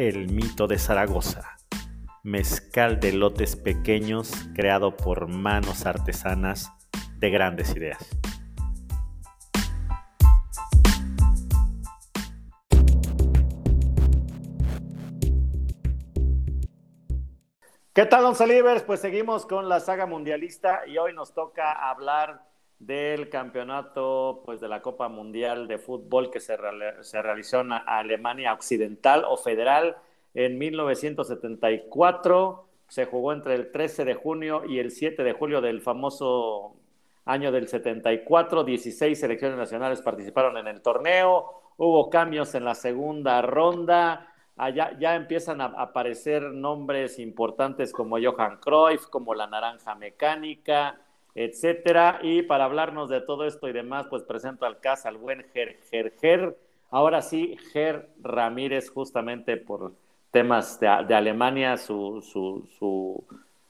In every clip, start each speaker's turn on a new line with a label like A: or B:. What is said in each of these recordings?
A: El Mito de Zaragoza, mezcal de lotes pequeños creado por manos artesanas de grandes ideas. ¿Qué tal, Don Salivers? Pues seguimos con la saga mundialista y hoy nos toca hablar del campeonato pues, de la Copa Mundial de Fútbol que se, se realizó en Alemania Occidental o Federal en 1974. Se jugó entre el 13 de junio y el 7 de julio del famoso año del 74. 16 selecciones nacionales participaron en el torneo. Hubo cambios en la segunda ronda. Allá ya empiezan a aparecer nombres importantes como Johan Cruyff, como la Naranja Mecánica, etcétera. Y para hablarnos de todo esto y demás, pues presento al casa al buen Ger, Ger, Ger. Ahora sí, Ger Ramírez, justamente por temas de, Alemania, su, su, su,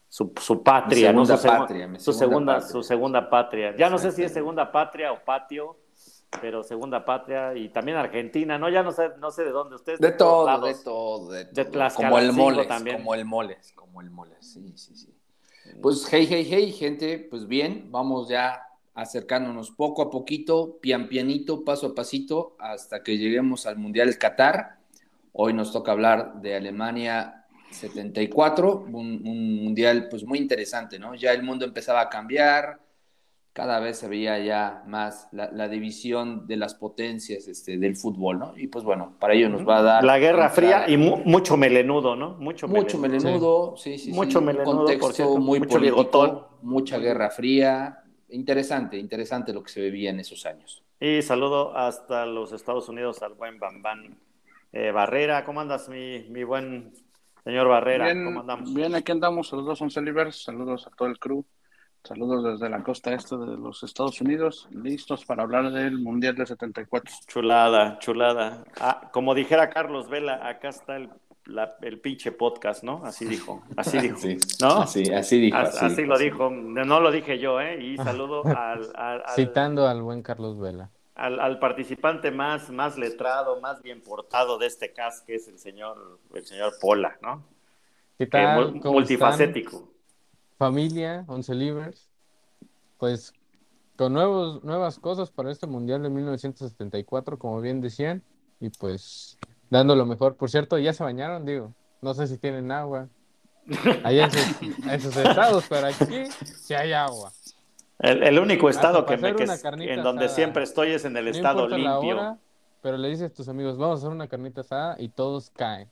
A: su, patria,
B: ¿no?
A: Su,
B: patria,
A: su segunda, patria. su segunda patria. Ya no sé si es segunda patria o patio, pero segunda patria y también Argentina, ¿no? Ya no sé, no sé de dónde ustedes.
B: De, todo, de todo, de todo. como el moles, también. como el moles, como el moles, sí, sí, sí. Pues hey, hey, hey, gente, pues bien, vamos ya acercándonos poco a poquito, pian pianito, paso a pasito, hasta que lleguemos al Mundial Qatar. Hoy nos toca hablar de Alemania 74, un, un, mundial pues muy interesante, ¿no? Ya el mundo empezaba a cambiar, cada vez se veía ya más la, división de las potencias este, del fútbol, ¿no? Y pues bueno, para ello nos va a dar...
A: La Guerra Fría y mucho melenudo, ¿no?
B: Mucho, mucho melenudo, sí, sí, sí.
A: Mucho melenudo,
B: contexto muy mucho político, mucha Guerra Fría. Interesante, interesante lo que se vivía en esos años.
A: Y saludo hasta los Estados Unidos al buen Bambán eh, Barrera. ¿Cómo andas, mi, mi buen señor Barrera?
C: Bien,
A: ¿Cómo andamos?
C: Bien, aquí andamos. Saludos, Once. Saludos a todo el crew. Saludos desde la costa este de los Estados Unidos, listos para hablar del Mundial de 74.
A: Chulada, chulada. Ah, como dijera Carlos Vela, acá está el, el pinche podcast, ¿no? Así dijo, así dijo, ¿no?
B: Así, así dijo.
A: Así, lo dijo, no lo dije yo, ¿eh? Y saludo al, al,
D: Citando al buen Carlos Vela.
A: Al, participante más, más letrado, más bien portado de este cast, que es el señor, el señor Pola, ¿no?
D: ¿Qué tal?
A: multifacético
D: familia, Once Libres, pues con nuevos, nuevas cosas para este Mundial de 1974, como bien decían, y pues dando lo mejor. Por cierto, ya se bañaron, digo, no sé si tienen agua allá en sus, estados, pero aquí sí hay agua.
A: El, único estado que me, que en donde siempre estoy es en el estado limpio.
D: pero le dices a tus amigos, vamos a hacer una carnita asada y todos caen.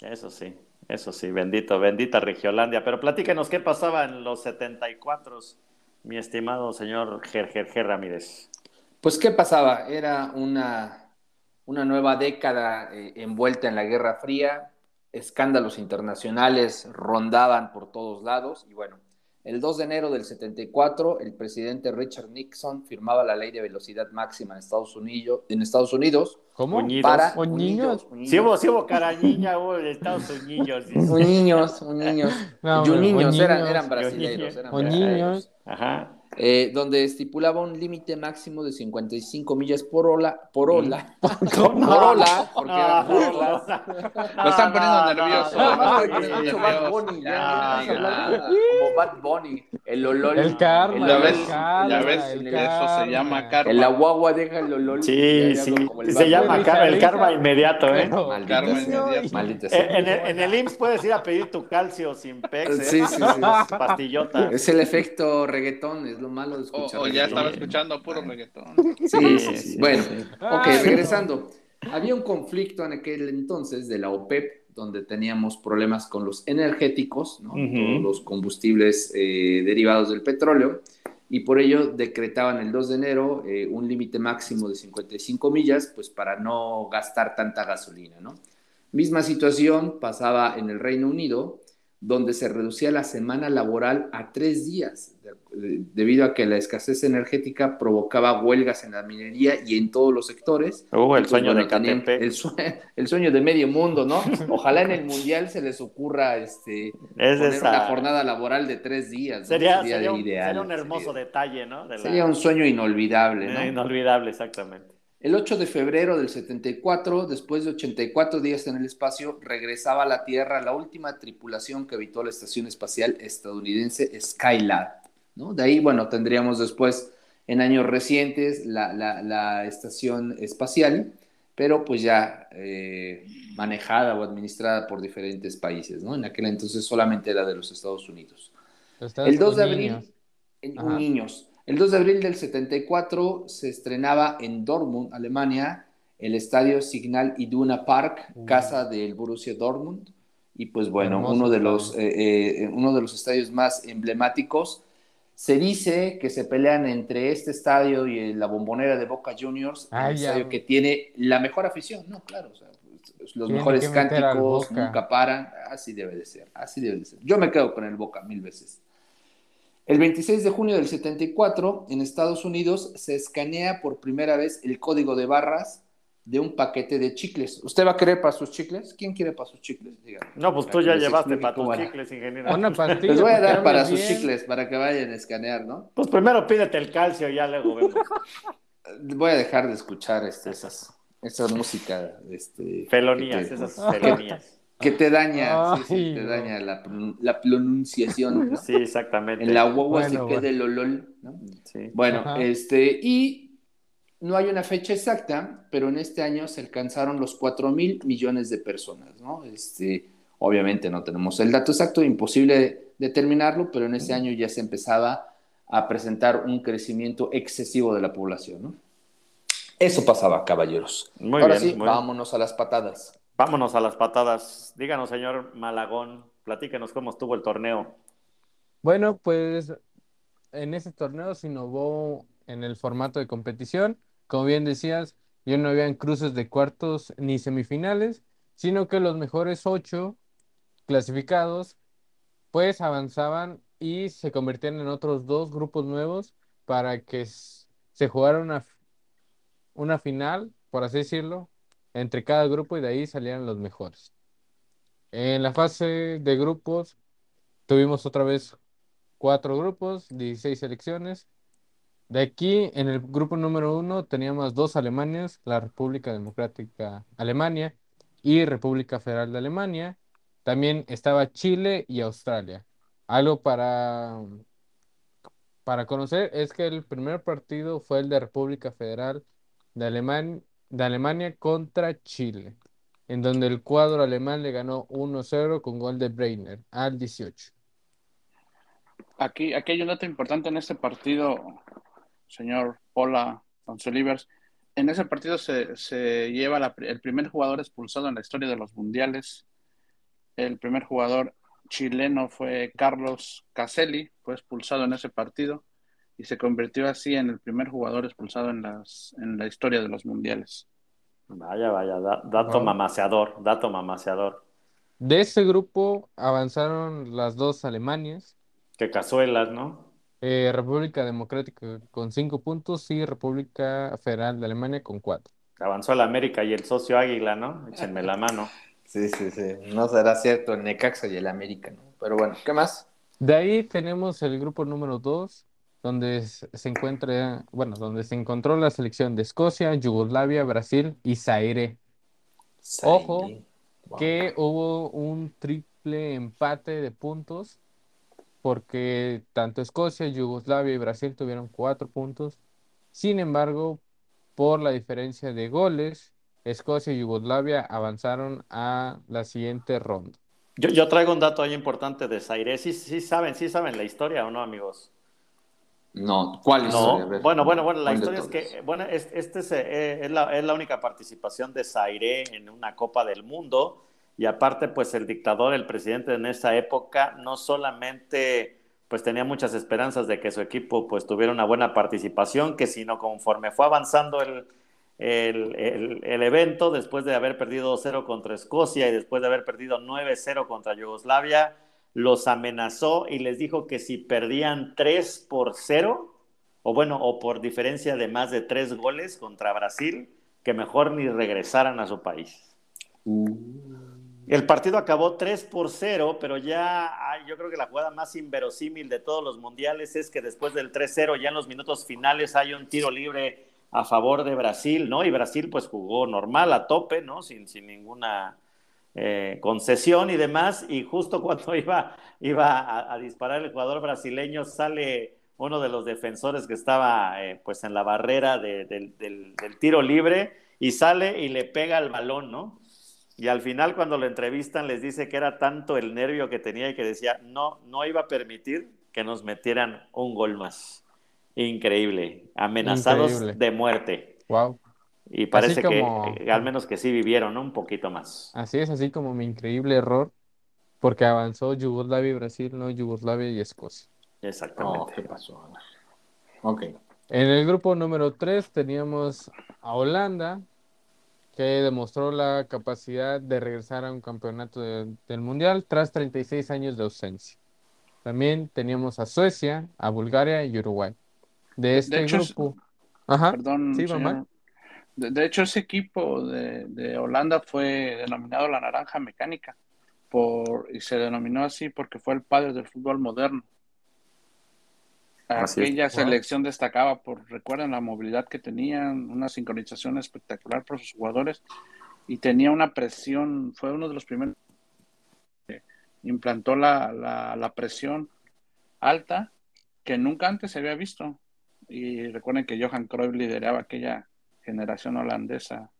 A: Eso sí. Eso sí, bendito, bendita Regiolandia. Pero platíquenos qué pasaba en los 74, mi estimado señor Ger, Ramírez.
B: Pues qué pasaba, era una, una nueva década eh, envuelta en la Guerra Fría, escándalos internacionales rondaban por todos lados y bueno, el 2 de enero del 74, el presidente Richard Nixon firmaba la ley de velocidad máxima en Estados Unidos. En Estados Unidos
D: ¿Cómo?
B: Para
D: niños.
A: Sí hubo, sí hubo carañiña, hubo de Estados Unidos.
B: niños, niños. No, niños, eran, eran brasileños. Eran
D: niños.
A: Ajá.
B: Eh, donde estipulaba un límite máximo de 55 millas por hora, por hora, por
C: hora, porque era por hora. Lo están poniendo nervioso.
B: Bad Bunny, como Bad Bunny, el olol.
D: El karma,
C: ya ves, ya ves, eso se llama karma.
B: El aguagua deja el olol.
A: Sí, sí, se llama el karma inmediato, ¿eh?
C: Karma inmediato.
A: En el IMSS puedes ir a pedir tu calcio sin pex, ¿eh?
B: Sí, sí, sí.
A: Pastillota.
B: Es el efecto reggaetón, es lo malo de escuchar.
C: O, ya estaba escuchando puro reggaetón.
B: Sí, sí, sí. Bueno, ok, regresando. Había un conflicto en aquel entonces de la OPEP, donde teníamos problemas con los energéticos, ¿no? Todos los combustibles eh, derivados del petróleo, y por ello decretaban el 2 de enero eh, un límite máximo de 55 millas, pues para no gastar tanta gasolina, ¿no? Misma situación pasaba en el Reino Unido, donde se reducía la semana laboral a tres días, debido a que la escasez energética provocaba huelgas en la minería y en todos los sectores.
A: Uh, el sueño de
B: el, el, sueño de medio mundo, ¿no? Ojalá en el Mundial se les ocurra este, poner una jornada laboral de tres días.
A: Sería, un, sería, un, hermoso detalle, ¿no?
B: Sería un sueño inolvidable, ¿no?
A: inolvidable, exactamente.
B: El 8 de febrero del 74, después de 84 días en el espacio, regresaba a la Tierra la última tripulación que habitó la estación espacial estadounidense Skylab. ¿No? De ahí, bueno, tendríamos después, en años recientes, la, estación espacial, pero pues ya eh, manejada o administrada por diferentes países. ¿no? En aquel entonces solamente era de los Estados Unidos. el 2 de abril, niños. niños. El 2 de abril del 74 se estrenaba en Dortmund, Alemania, el estadio Signal Iduna Park, casa del Borussia Dortmund. Y pues bueno, uno de, los, eh, eh, uno de los estadios más emblemáticos. Se dice que se pelean entre este estadio y la bombonera de Boca Juniors, un estadio que tiene la mejor afición, no, claro, pues, los mejores cánticos nunca paran, así debe de ser, así debe de ser. Yo me quedo con el Boca mil veces. El 26 de junio del 74, en Estados Unidos, se escanea por primera vez el código de barras de un paquete de chicles. ¿Usted va a querer para sus chicles? ¿Quién quiere para sus chicles?
A: No, pues tú ya llevaste para tus chicles, ingeniero.
B: Les voy a dar para sus chicles, para que vayan a escanear, ¿no?
A: Pues primero pídete el calcio, ya luego vemos.
B: Voy a dejar de escuchar este, esas, esa música. Este,
A: felonías, esas felonías.
B: Que te daña, sí, sí, te daña la, la pronunciación.
A: Sí, exactamente.
B: En la guagua se queda el olol, ¿no? Sí. Bueno, este, y no hay una fecha exacta, pero en este año se alcanzaron los 4 mil millones de personas, ¿no? Este, obviamente no tenemos el dato exacto, imposible determinarlo, pero en ese año ya se empezaba a presentar un crecimiento excesivo de la población, ¿no? Eso pasaba, caballeros. Muy Ahora sí, vámonos a las patadas.
A: Vámonos a las patadas. Díganos, señor Malagón, platíquenos cómo estuvo el torneo.
D: Bueno, pues en ese torneo se innovó en el formato de competición. Como bien decías, ya no habían cruces de cuartos ni semifinales, sino que los mejores ocho clasificados pues avanzaban y se convertían en otros dos grupos nuevos para que se jugara una, una final, por así decirlo, entre cada grupo y de ahí salían los mejores. En la fase de grupos tuvimos otra vez cuatro grupos, 16 selecciones. De aquí, en el grupo número uno, teníamos dos Alemanias, la República Democrática Alemania y República Federal de Alemania. También estaba Chile y Australia. Algo para, para conocer es que el primer partido fue el de República Federal de de Alemania contra Chile, en donde el cuadro alemán le ganó 1-0 con gol de Breiner al 18.
C: Aquí, aquí hay un dato importante en este partido, señor Pola Livers. En ese partido se, se lleva el primer jugador expulsado en la historia de los mundiales. El primer jugador chileno fue Carlos Caselli, fue expulsado en ese partido y se convirtió así en el primer jugador expulsado en, las, en la historia de los mundiales.
A: Vaya, vaya, dato mamaseador, dato mamaseador.
D: De ese grupo avanzaron las dos Alemanias.
A: Que cazuelas, ¿no?
D: Eh, República Democrática con cinco puntos y República Federal de Alemania con cuatro.
A: Avanzó el América y el socio Águila, ¿no? Échenme la mano.
B: Sí, sí, sí. No será cierto el Necaxa y el América, ¿no? Pero bueno, ¿qué más?
D: De ahí tenemos el grupo número dos, donde se encuentra, bueno, donde se encontró la selección de Escocia, Yugoslavia, Brasil y Zaire. Ojo que hubo un triple empate de puntos porque tanto Escocia, Yugoslavia y Brasil tuvieron cuatro puntos. Sin embargo, por la diferencia de goles, Escocia y Yugoslavia avanzaron a la siguiente ronda.
A: Yo, traigo un dato ahí importante de Zaire. ¿Sí, sí saben, sí saben la historia o no, amigos?
B: No, ¿cuál historia?
A: bueno, bueno, bueno, la historia es que, bueno, este es, eh, es, la, es, la, única participación de Zaire en una Copa del Mundo y aparte, pues el dictador, el presidente en esa época, no solamente pues tenía muchas esperanzas de que su equipo pues tuviera una buena participación, que sino conforme fue avanzando el, el, el, evento después de haber perdido 2-0 contra Escocia y después de haber perdido 9-0 contra Yugoslavia, los amenazó y les dijo que si perdían 3 por 0, o bueno, o por diferencia de más de 3 goles contra Brasil, que mejor ni regresaran a su país. Uh. El partido acabó 3 por 0, pero ya yo creo que la jugada más inverosímil de todos los mundiales es que después del 3-0, ya en los minutos finales, hay un tiro libre a favor de Brasil, ¿no? Y Brasil pues jugó normal, a tope, ¿no? Sin, sin ninguna eh, concesión y demás. Y justo cuando iba, iba a, disparar el jugador brasileño, sale uno de los defensores que estaba eh, pues en la barrera del, del tiro libre y sale y le pega el balón, ¿no? Y al final cuando lo entrevistan les dice que era tanto el nervio que tenía y que decía, no, no iba a permitir que nos metieran un gol más. Increíble, amenazados de muerte.
D: Wow.
A: Y parece que al menos que sí vivieron un poquito más.
D: Así es, así como mi increíble error, porque avanzó Yugoslavia y Brasil, no Yugoslavia y Escocia.
A: Exactamente. Oh,
B: ¿Qué pasó? Ok.
D: En el grupo número 3 teníamos a Holanda, que demostró la capacidad de regresar a un campeonato del Mundial tras 36 años de ausencia. También teníamos a Suecia, a Bulgaria y Uruguay. De este grupo.
C: Ajá. Perdón, sí, De, hecho, ese equipo de, Holanda fue denominado la Naranja Mecánica por, y se denominó así porque fue el padre del fútbol moderno. Aquella selección destacaba por, recuerden, la movilidad que tenían, una sincronización espectacular por sus jugadores y tenía una presión, fue uno de los primeros que implantó la, la, presión alta que nunca antes se había visto. Y recuerden que Johan Cruyff lideraba aquella generación holandesa.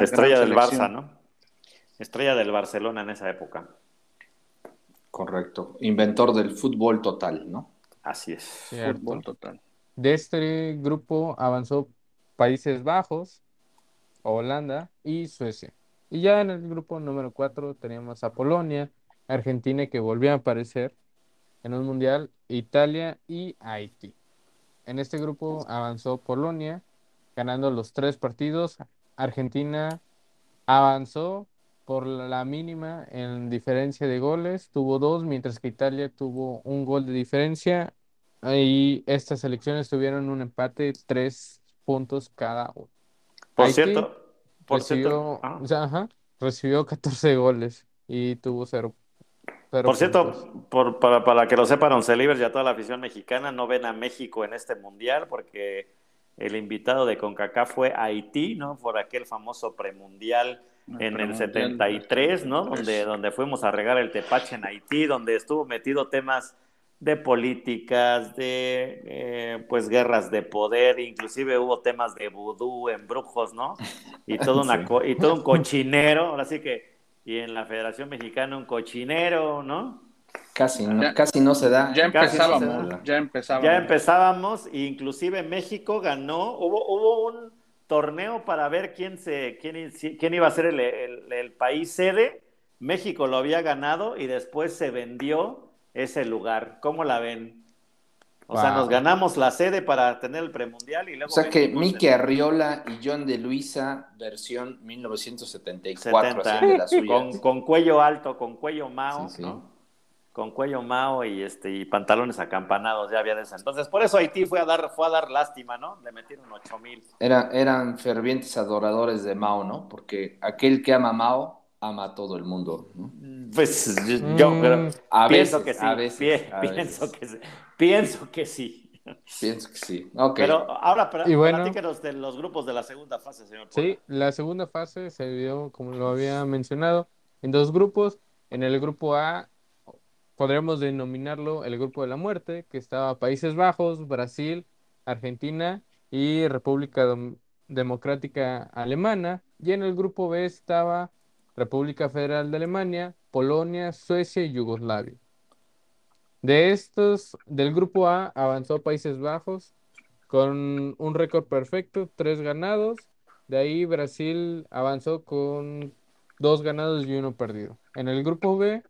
A: Estrella del Barça, ¿no? Estrella del Barcelona en esa época.
B: Correcto. Inventor del fútbol total, ¿no?
A: Así es.
C: Fútbol total.
D: De este grupo avanzó Países Bajos, Holanda y Suecia. Y ya en el grupo número 4 teníamos a Polonia, Argentina que volvió a aparecer en un mundial, Italia y Haití. En este grupo avanzó Polonia, ganando los tres partidos. Argentina avanzó por la mínima en diferencia de goles, tuvo dos, mientras que Italia tuvo un gol de diferencia y estas selecciones tuvieron un empate, tres puntos cada uno.
A: Por cierto,
D: por recibió, ah. recibió 14 goles y tuvo cero.
A: por cierto, por, para, para, que lo sepan, Oncelivers y a toda la afición mexicana, no ven a México en este mundial porque el invitado de CONCACAF fue Haití, ¿no? Por aquel famoso premundial en el 73, ¿no? Donde, donde fuimos a regar el tepache en Haití, donde estuvo metido temas de políticas, de eh, pues guerras de poder, inclusive hubo temas de vudú, embrujos, ¿no? Y todo, una y todo un cochinero, ahora sí que, y en la Federación Mexicana un cochinero, ¿no?
B: Casi no, casi no se da.
C: Ya empezábamos, ya empezábamos.
A: Ya empezábamos, inclusive México ganó, hubo, hubo un torneo para ver quién, se, quién, quién iba a ser el, el país sede, México lo había ganado y después se vendió ese lugar. ¿Cómo la ven? O sea, nos ganamos la sede para tener el premundial y luego.
B: O sea que Miki Arriola y John de Luisa, versión 1974,
A: Con, con, cuello alto, con cuello mao, ¿no? Con cuello mao y este y pantalones acampanados, ya había de eso. Entonces, por eso Haití fue a dar, fue a dar lástima, ¿no? Le metieron ocho mil.
B: Era, eran fervientes adoradores de Mao, ¿no? Porque aquel que ama a Mao ama a todo el mundo, ¿no?
A: Pues yo mm, pienso que sí. pienso, que sí. Pienso que sí.
B: Pienso que sí.
A: Pero ahora, para, y bueno, de los grupos de la segunda fase, señor.
D: Sí, la segunda fase se dio, como lo había mencionado, en dos grupos. En el grupo A, podríamos denominarlo el grupo de la muerte, que estaba Países Bajos, Brasil, Argentina y República Democrática Alemana. Y en el grupo B estaba República Federal de Alemania, Polonia, Suecia y Yugoslavia. De estos, del grupo A avanzó Países Bajos con un récord perfecto, tres ganados. De ahí Brasil avanzó con dos ganados y uno perdido. En el grupo B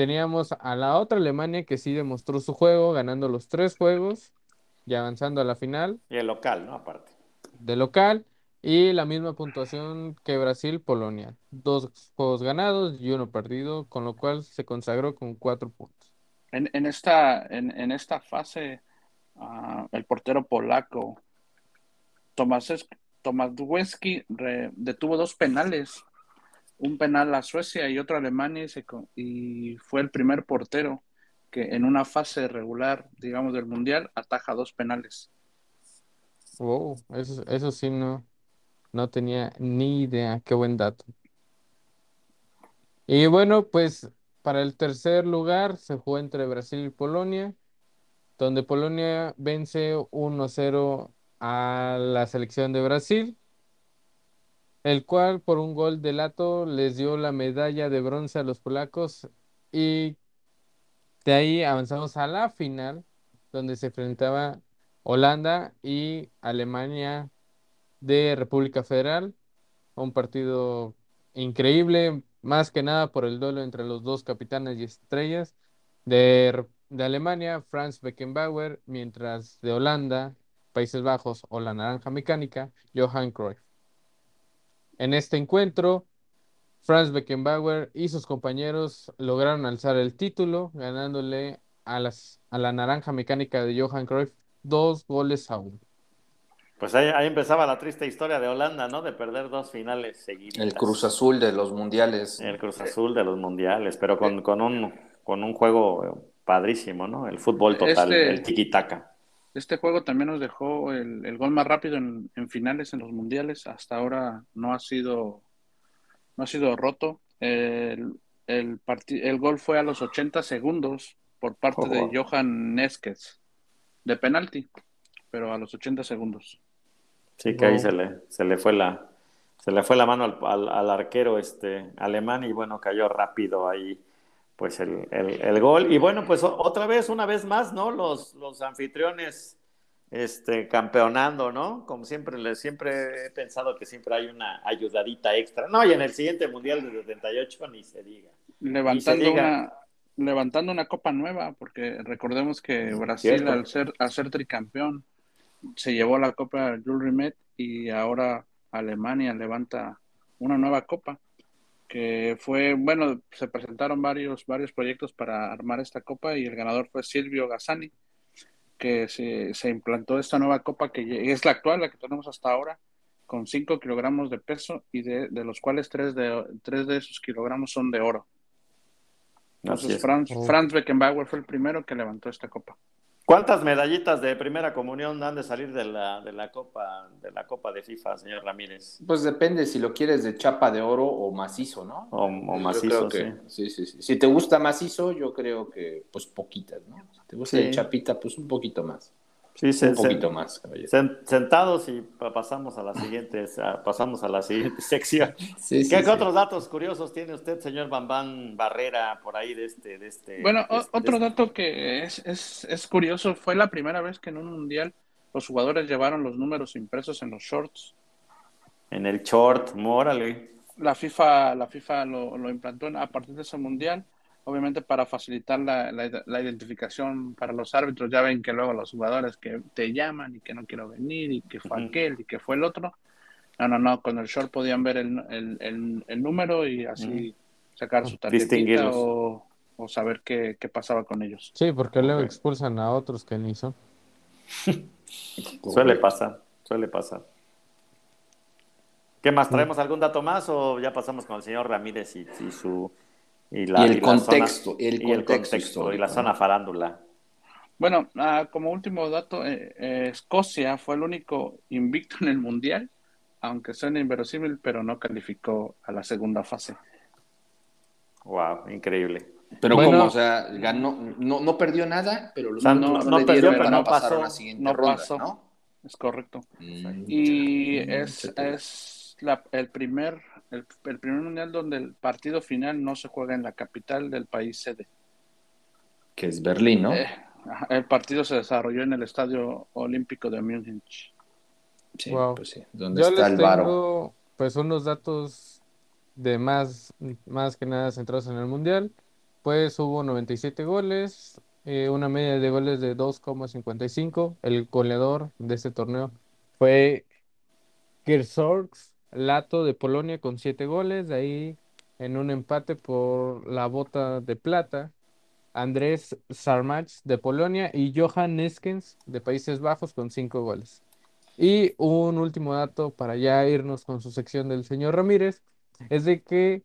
D: teníamos a la otra Alemania que sí demostró su juego, ganando los tres juegos y avanzando a la final.
A: Y el local, ¿no? Aparte.
D: de local y la misma puntuación que Brasil-Polonia. Dos juegos ganados y uno perdido, con lo cual se consagró con cuatro puntos.
C: En, en esta, en, en esta fase, uh, el portero polaco Tomás Tomasz detuvo dos penales, un penal a Suecia y otro a Alemania y, fue el primer portero que en una fase regular, digamos, del Mundial, ataja dos penales.
D: Wow, eso, eso sí no, no tenía ni idea, qué buen dato. Y bueno, pues para el tercer lugar se jugó entre Brasil y Polonia, donde Polonia vence 1-0 a la selección de Brasil, el cual por un gol de Lato les dio la medalla de bronce a los polacos y de ahí avanzamos a la final, donde se enfrentaba Holanda y Alemania de República Federal. Un partido increíble, más que nada por el duelo entre los dos capitanes y estrellas. De, de Alemania, Franz Beckenbauer, mientras de Holanda, Países Bajos o la Naranja Mecánica, Johan Cruyff. En este encuentro, Franz Beckenbauer y sus compañeros lograron alzar el título, ganándole a, las, a la Naranja Mecánica de Johan Cruyff dos goles a uno.
A: Pues ahí, empezaba la triste historia de Holanda, ¿no? De perder dos finales seguidas.
B: El Cruz Azul de los mundiales.
A: El Cruz Azul de los mundiales, pero con, con, un, con un juego padrísimo, ¿no? El fútbol total, este, el tiki-taka.
C: Este juego también nos dejó el, gol más rápido en, finales en los mundiales. Hasta ahora no ha sido, no ha sido roto. El, el, el gol fue a los 80 segundos por parte de Johan Neskes de penalti, pero a los 80 segundos.
A: Sí, que ahí se le, se le fue la, se le fue la mano al, al, arquero este alemán y bueno, cayó rápido ahí pues el, el, gol. Y bueno, pues otra vez, una vez más, ¿no? Los, los anfitriones este, campeonando, ¿no? Como siempre, siempre he pensado que siempre hay una ayudadita extra. No, y en el siguiente Mundial de 78 ni se diga.
C: Levantando, Una, levantando una copa nueva, porque recordemos que Brasil, al ser, al ser tricampeón, se llevó la Copa Jules Rimet y ahora Alemania levanta una nueva copa que fue, bueno, se presentaron varios, varios proyectos para armar esta copa y el ganador fue Silvio Gazzani, que se, se implantó esta nueva copa que es la actual, la que tenemos hasta ahora, con 5 kilogramos de peso y de, de los cuales 3 de, tres de esos kilogramos son de oro. Entonces, Franz, oh. Franz Beckenbauer fue el primero que levantó esta copa.
A: ¿Cuántas medallitas de primera comunión han de salir de la, de la copa de la copa de FIFA, señor Ramírez?
B: Pues depende si lo quieres de chapa de oro o macizo, ¿no?
A: O, macizo, sí.
B: sí. sí. Si te gusta macizo, yo creo que pues poquitas, ¿no? Si te gusta de chapita, pues un poquito más.
A: Sí, un poquito más, Sentados y pasamos a la siguiente, pasamos a la siguiente sección. ¿Qué, otros datos curiosos tiene usted, señor Bambán Barrera, por ahí de este? De este
C: bueno,
A: este,
C: otro este? dato que es, es, es, curioso, fue la primera vez que en un mundial los jugadores llevaron los números impresos en los shorts.
A: En el short, mórale.
C: La FIFA, la FIFA lo, lo implantó a partir de ese mundial obviamente para facilitar la, la, identificación para los árbitros, ya ven que luego los jugadores que te llaman y que no quiero venir y que fue aquel y que fue el otro. No, no, no, con el short podían ver el, el, el, número y así sacar su tarjetita o, o, saber qué, qué, pasaba con ellos.
D: Sí, porque luego expulsan a otros que ni son.
A: suele pasar, suele pasar. ¿Qué más? ¿Traemos algún dato más o ya pasamos con el señor Ramírez y su
B: y, el, contexto, el,
A: contexto, y la zona farándula.
C: Bueno, ah, como último dato, eh, eh, Escocia fue el único invicto en el Mundial, aunque suena inverosímil, pero no calificó a la segunda fase.
A: Wow, increíble.
B: Pero como, o sea, ganó, no, no perdió nada, pero
C: no, no, perdió, pero no pasó, no pasó. ¿no? Es correcto. Mm, y es, es la, el primer el, primer mundial donde el partido final no se juega en la capital del país sede.
B: Que es Berlín, ¿no?
C: Eh, el partido se desarrolló en el Estadio Olímpico de Múnich.
D: Sí, pues sí. ¿Dónde está el tengo, Pues unos datos de más, más que nada centrados en el mundial. Pues hubo 97 goles, eh, una media de goles de 2,55. El goleador de este torneo fue Kirsorgs Lato de Polonia con siete goles, de ahí en un empate por la bota de plata. Andrés Sarmach de Polonia y Johan Neskens de Países Bajos con cinco goles. Y un último dato para ya irnos con su sección del señor Ramírez, es de que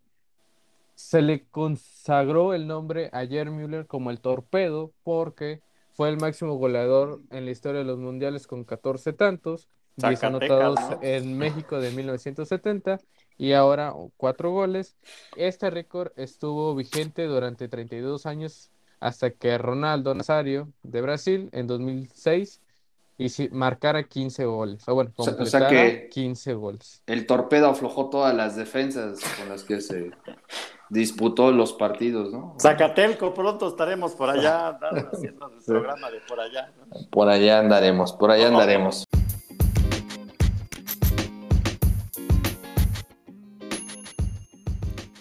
D: se le consagró el nombre a Jerry Müller como el torpedo porque fue el máximo goleador en la historia de los mundiales con 14 tantos, 10 anotados en México de 1970 y ahora cuatro goles. Este récord estuvo vigente durante 32 años hasta que Ronaldo Nazario de Brasil en 2006 y si marcara 15 goles. O bueno, completara que 15 goles.
B: El torpedo aflojó todas las defensas con las que se disputó los partidos, ¿no?
A: Zacatelco, pronto estaremos por allá, haciendo el programa de por allá.
B: Por allá andaremos, por allá andaremos.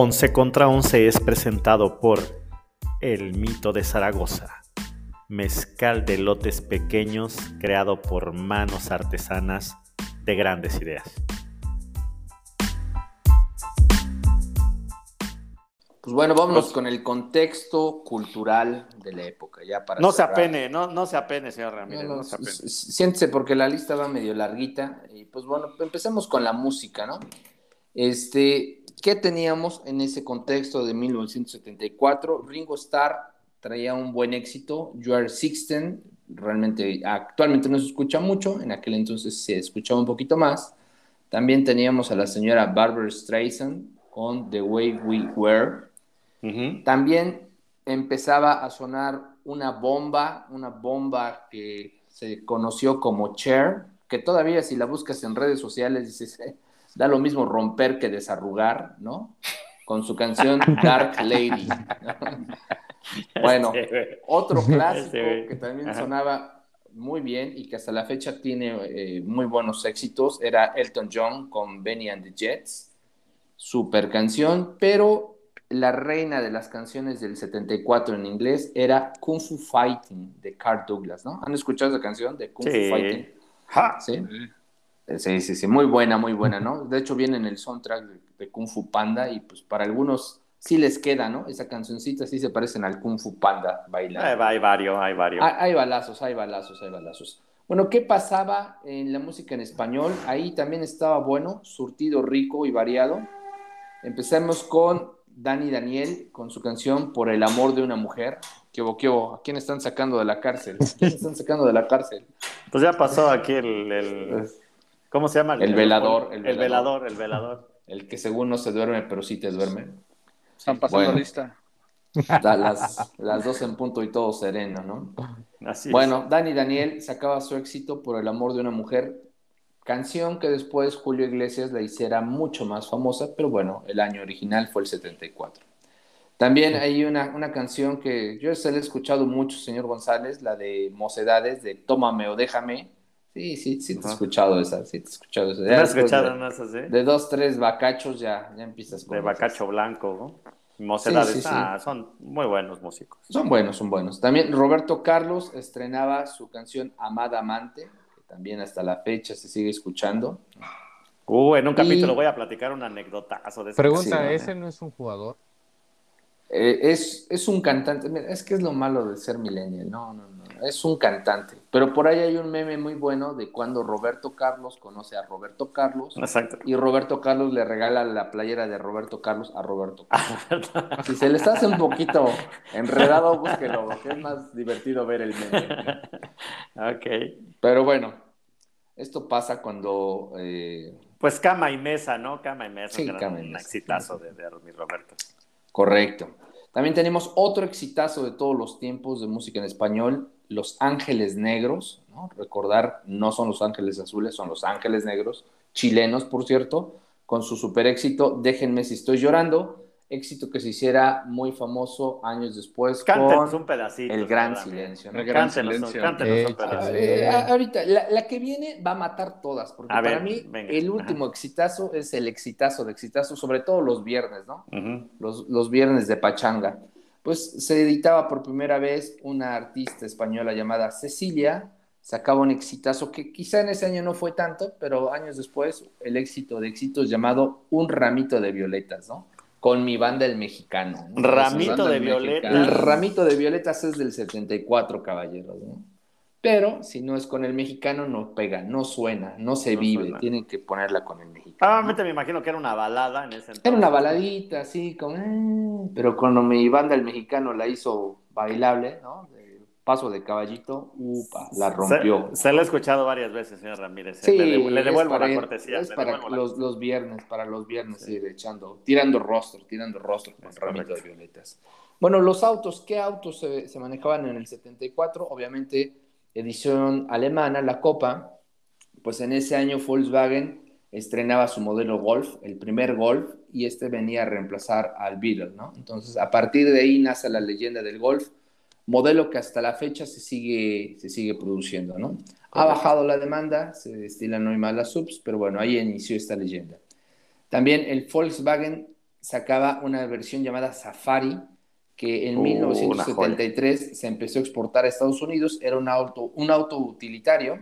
E: Once contra Once es presentado por El Mito de Zaragoza, mezcal de lotes pequeños creado por manos artesanas de grandes ideas.
B: Pues bueno, vámonos con el contexto cultural de la época, ya para
A: No se apene, no, no se apene, señor Ramírez, no,
B: Siéntese porque la lista va medio larguita y pues bueno, empecemos con la música, ¿no? Este, ¿Qué teníamos en ese contexto de 1974? Ringo Starr traía un buen éxito, You Are Sixteen, realmente actualmente no se escucha mucho, en aquel entonces se escuchaba un poquito más. También teníamos a la señora Barbara Streisand con The Way We Were. También empezaba a sonar una bomba, una bomba que se conoció como Cher, que todavía si la buscas en redes sociales dices, da lo mismo romper que desarrugar, ¿no? Con su canción Dark Lady. bueno, otro clásico que también sonaba muy bien y que hasta la fecha tiene eh, muy buenos éxitos era Elton John con Benny and the Jets. Super canción, pero la reina de las canciones del 74 en inglés era Kung Fu Fighting de Carl Douglas, ¿no? ¿Han escuchado esa canción de Kung Fu Fighting? ¿Sí? Sí, sí, sí, muy buena, muy buena, ¿no? De hecho viene en el soundtrack de, Kung Fu Panda y pues para algunos sí les queda, ¿no? Esa cancioncita sí se parecen al Kung Fu Panda bailando.
A: Hay, varios, hay varios.
B: Hay, balazos, hay balazos, hay balazos. Bueno, ¿qué pasaba en la música en español? Ahí también estaba bueno, surtido rico y variado. Empezamos con Dani Daniel con su canción Por el amor de una mujer. ¿Qué boqueo? ¿A quién están sacando de la cárcel? ¿A quién están sacando de la cárcel?
A: Pues ya pasó aquí el... ¿Cómo se llama?
B: El, velador,
A: el, velador, el velador.
B: El que según no se duerme, pero sí te duerme.
C: Están pasando lista.
B: Las, las dos en punto y todo sereno, ¿no? Así bueno, Dani Daniel sacaba su éxito por el amor de una mujer, canción que después Julio Iglesias la hiciera mucho más famosa, pero bueno, el año original fue el 74. También hay una, una canción que yo se la he escuchado mucho, señor González, la de Mocedades, de Tómame o Déjame, Sí, sí, sí te he escuchado esa, sí te he escuchado esa.
A: has escuchado de, esas, ¿eh?
B: De dos, tres bacachos ya, ya empiezas
A: con De bacacho blanco, ¿no? sí, ah, son muy buenos músicos.
B: Son buenos, son buenos. También Roberto Carlos estrenaba su canción Amada Amante, que también hasta la fecha se sigue escuchando.
A: Uh, en un capítulo voy a platicar un anécdotazo de
D: Pregunta, ¿ese no es un jugador?
B: Eh, es, es un cantante, es que es lo malo de ser millennial, no, no, no es un cantante. Pero por ahí hay un meme muy bueno de cuando Roberto Carlos conoce a Roberto Carlos.
A: Exacto.
B: Y Roberto Carlos le regala la playera de Roberto Carlos a Roberto Carlos. si se les hace un poquito enredado, búsquelo, porque es más divertido ver el meme.
A: ok.
B: Pero bueno, esto pasa cuando. Eh,
A: pues cama y mesa, ¿no? Cama y mesa.
B: Sí, cama y
A: mesa. Un exitazo de, de Roberto.
B: Correcto. También tenemos otro exitazo de todos los tiempos de música en español, Los Ángeles Negros, ¿no? Recordar, no son Los Ángeles Azules, son Los Ángeles Negros, chilenos, por cierto, con su super éxito, Déjenme si estoy llorando, éxito que se hiciera muy famoso años después
A: cántenos con un pedacito,
B: El Gran Silencio.
A: El Gran Silencio. Cántenos, un
B: pedacito. Eh, ahorita, la, que viene va a matar todas, porque para mí el último exitazo es el exitazo de exitazo, sobre todo los viernes, ¿no? los, los viernes de Pachanga. Pues se editaba por primera vez una artista española llamada Cecilia, sacaba un exitazo que quizá en ese año no fue tanto, pero años después el éxito de éxitos llamado Un ramito de violetas, ¿no? Con mi banda El Mexicano.
A: Ramito de violetas.
B: El ramito de violetas es del 74, caballeros, ¿no? Pero si no es con el mexicano, no pega, no suena, no se vive. Tienen que ponerla con el mexicano.
A: Ah, me imagino que era una balada en ese entonces.
B: Era una baladita, así, con... Eh", pero cuando mi banda el mexicano la hizo bailable, ¿no? paso de caballito, upa, la rompió.
A: Se, la he escuchado varias veces, señor Ramírez. Sí, le, devuelvo la cortesía.
B: Es para los, los, viernes, para los viernes ir echando, tirando rostro, tirando rostro con ramito de violetas. Bueno, los autos, ¿qué autos se, se, manejaban en el 74? Obviamente, edición alemana, la Copa, pues en ese año Volkswagen estrenaba su modelo Golf, el primer Golf, y este venía a reemplazar al Beetle, ¿no? Entonces, a partir de ahí nace la leyenda del Golf modelo que hasta la fecha se sigue, se sigue produciendo, ¿no? Ha bajado la demanda, se destilan hoy más las subs, pero bueno, ahí inició esta leyenda. También el Volkswagen sacaba una versión llamada Safari, que en 1973 se empezó a exportar a Estados Unidos, era un auto, un auto utilitario,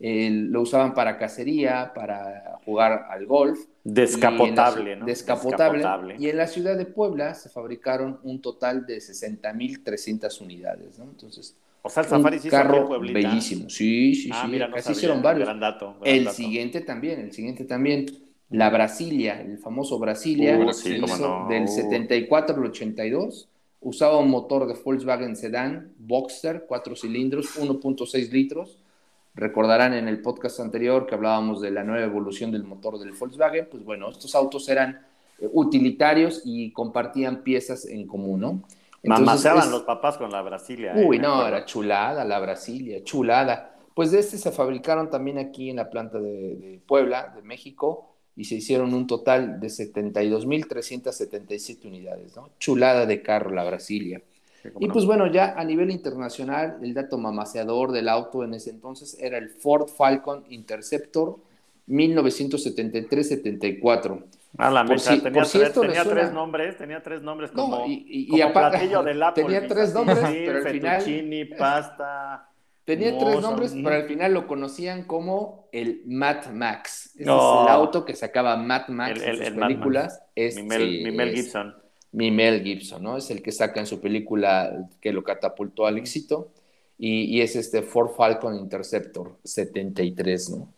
B: lo usaban para cacería, para jugar al golf.
A: Descapotable, ¿no?
B: Descapotable. Y en la ciudad de Puebla se fabricaron un total de 60.300 unidades, ¿no? Entonces,
A: o sea, el Safari sí carro
B: bellísimo. Sí, sí,
A: ah,
B: sí.
A: Mira, no hicieron varios. Gran dato,
B: el siguiente también, el siguiente también. La Brasilia, el famoso Brasilia, uh, del 74 al 82. Usaba un motor de Volkswagen Sedan, Boxster, cuatro cilindros, 1.6 litros Recordarán en el podcast anterior que hablábamos de la nueva evolución del motor del Volkswagen, pues bueno, estos autos eran eh, utilitarios y compartían piezas en común, ¿no?
A: Mamaseaban los papás con la Brasilia.
B: ¿eh? Uy, no, era chulada la Brasilia, chulada. Pues de este se fabricaron también aquí en la planta de, Puebla, de México, y se hicieron un total de 72.377 unidades, ¿no? Chulada de carro la Brasilia y pues bueno, ya a nivel internacional, el dato mamaseador del auto en ese entonces era el Ford Falcon Interceptor 1973-74.
A: Ah, la tenía, tres, tenía tres, nombres, tenía tres nombres como,
B: y, y, platillo del Apple. Tenía tres nombres, pero al final...
A: pasta...
B: Tenía tres nombres, pero al final lo conocían como el Mad Max. Ese es el auto que sacaba Mad Max en sus películas.
A: mi, Mel, Gibson
B: mi Mel Gibson, ¿no? Es el que saca en su película que lo catapultó al éxito. Y, es este Ford Falcon Interceptor 73, ¿no?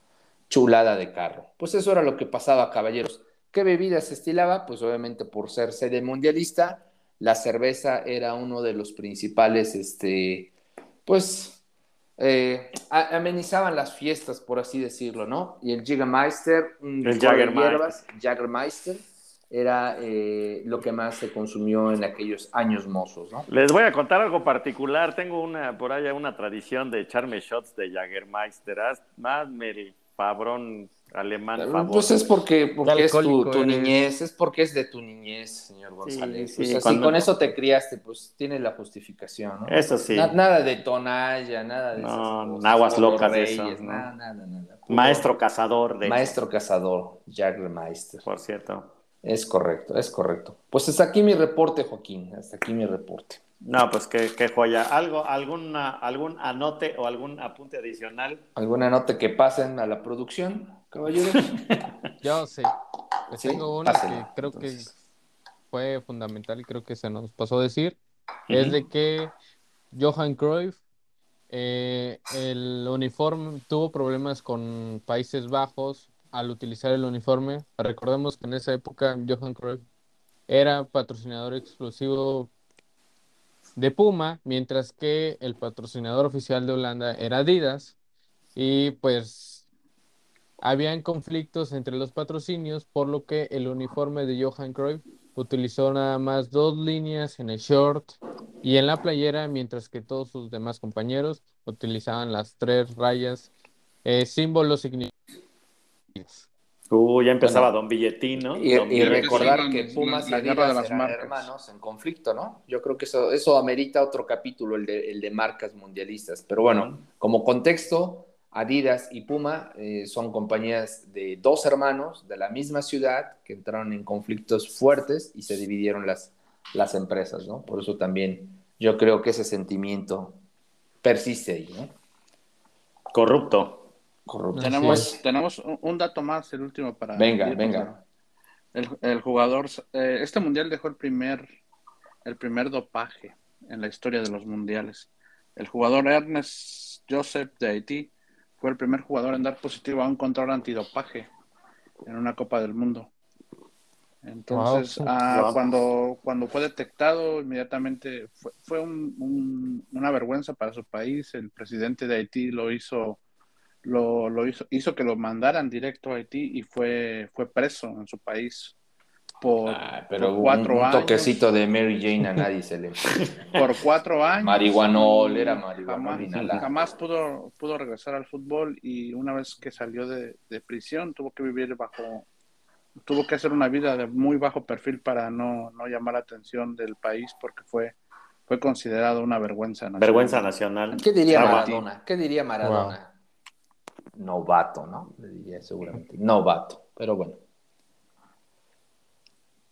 B: Chulada de carro. Pues eso era lo que pasaba, caballeros. ¿Qué bebida se estilaba? Pues obviamente por ser sede mundialista, la cerveza era uno de los principales, este, pues, eh, amenizaban las fiestas, por así decirlo, ¿no? Y el Jägermeister,
A: el. Jägermeister
B: era eh, lo que más se consumió en aquellos años mozos, ¿no?
A: Les voy a contar algo particular. Tengo una por allá una tradición de echarme shots de Jagermeister. Más Fabrón alemán
B: favor. Pues es porque, porque es tu, niñez, es porque es de tu niñez, señor González. Sí, pues con eso te criaste, pues tiene la justificación, ¿no?
A: Eso sí.
B: nada de tonalla, nada de
A: no, aguas locas de eso. Nada, nada, nada. Maestro cazador de
B: Maestro cazador, Jagermeister.
A: Por cierto.
B: Es correcto, es correcto. Pues hasta aquí mi reporte, Joaquín, hasta aquí mi reporte.
A: No, pues qué, qué joya. ¿Algo, alguna, ¿Algún anote o algún apunte adicional?
B: ¿Algún anote que pasen a la producción, caballero?
D: Yo sí. Tengo uno que creo que fue fundamental y creo que se nos pasó a decir. Es de que Johan Cruyff, eh, el uniforme, tuvo problemas con Países Bajos al utilizar el uniforme. Recordemos que en esa época Johan Cruyff era patrocinador exclusivo de Puma, mientras que el patrocinador oficial de Holanda era Adidas. Y pues habían conflictos entre los patrocinios, por lo que el uniforme de Johan Cruyff utilizó nada más dos líneas en el short y en la playera, mientras que todos sus demás compañeros utilizaban las tres rayas, eh, símbolos significativos.
A: Uh, ya empezaba Don Billetín, ¿no?
B: Y, recordar que Pumas y Adidas eran hermanos en conflicto, ¿no? Yo creo que eso, eso amerita otro capítulo, el de, el de marcas mundialistas. Pero bueno, como contexto, Adidas y Puma eh, son compañías de dos hermanos de la misma ciudad que entraron en conflictos fuertes y se dividieron las, las empresas, ¿no? Por eso también yo creo que ese sentimiento persiste ahí, ¿no?
A: Corrupto.
C: Tenemos, tenemos un dato más, el último para...
B: Venga, venga.
C: El, jugador, eh, este mundial dejó el primer, el primer dopaje en la historia de los mundiales. El jugador Ernest Joseph de Haití fue el primer jugador en dar positivo a un control antidopaje en una Copa del Mundo. Entonces, ah, cuando, cuando fue detectado, inmediatamente fue, fue una vergüenza para su país. El presidente de Haití lo hizo lo, lo hizo, hizo que lo mandaran directo a Haití y fue, fue preso en su país por,
B: ah, pero cuatro un, un toquecito de Mary Jane a nadie se le
C: por cuatro años
B: marihuanol era marihuanol
C: jamás, jamás, pudo pudo regresar al fútbol y una vez que salió de, de, prisión tuvo que vivir bajo tuvo que hacer una vida de muy bajo perfil para no, no llamar la atención del país porque fue fue considerado una vergüenza
A: nacional. Vergüenza nacional.
B: ¿Qué diría Maradona? ¿Qué diría Maradona? Novato, ¿no? Le diría seguramente. Novato, pero bueno.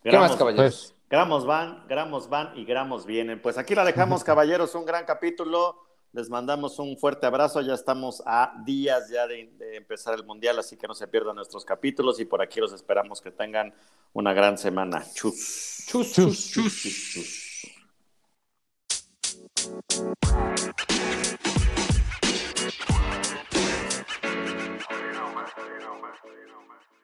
A: ¿Qué más, caballeros? Pues, gramos van, gramos van y gramos vienen. Pues aquí la dejamos, caballeros, un gran capítulo. Les mandamos un fuerte abrazo. Ya estamos a días ya de, empezar el mundial, así que no se pierdan nuestros capítulos y por aquí los esperamos que tengan una gran semana. Chus. Chus, chus, chus, chus. chus. Selma.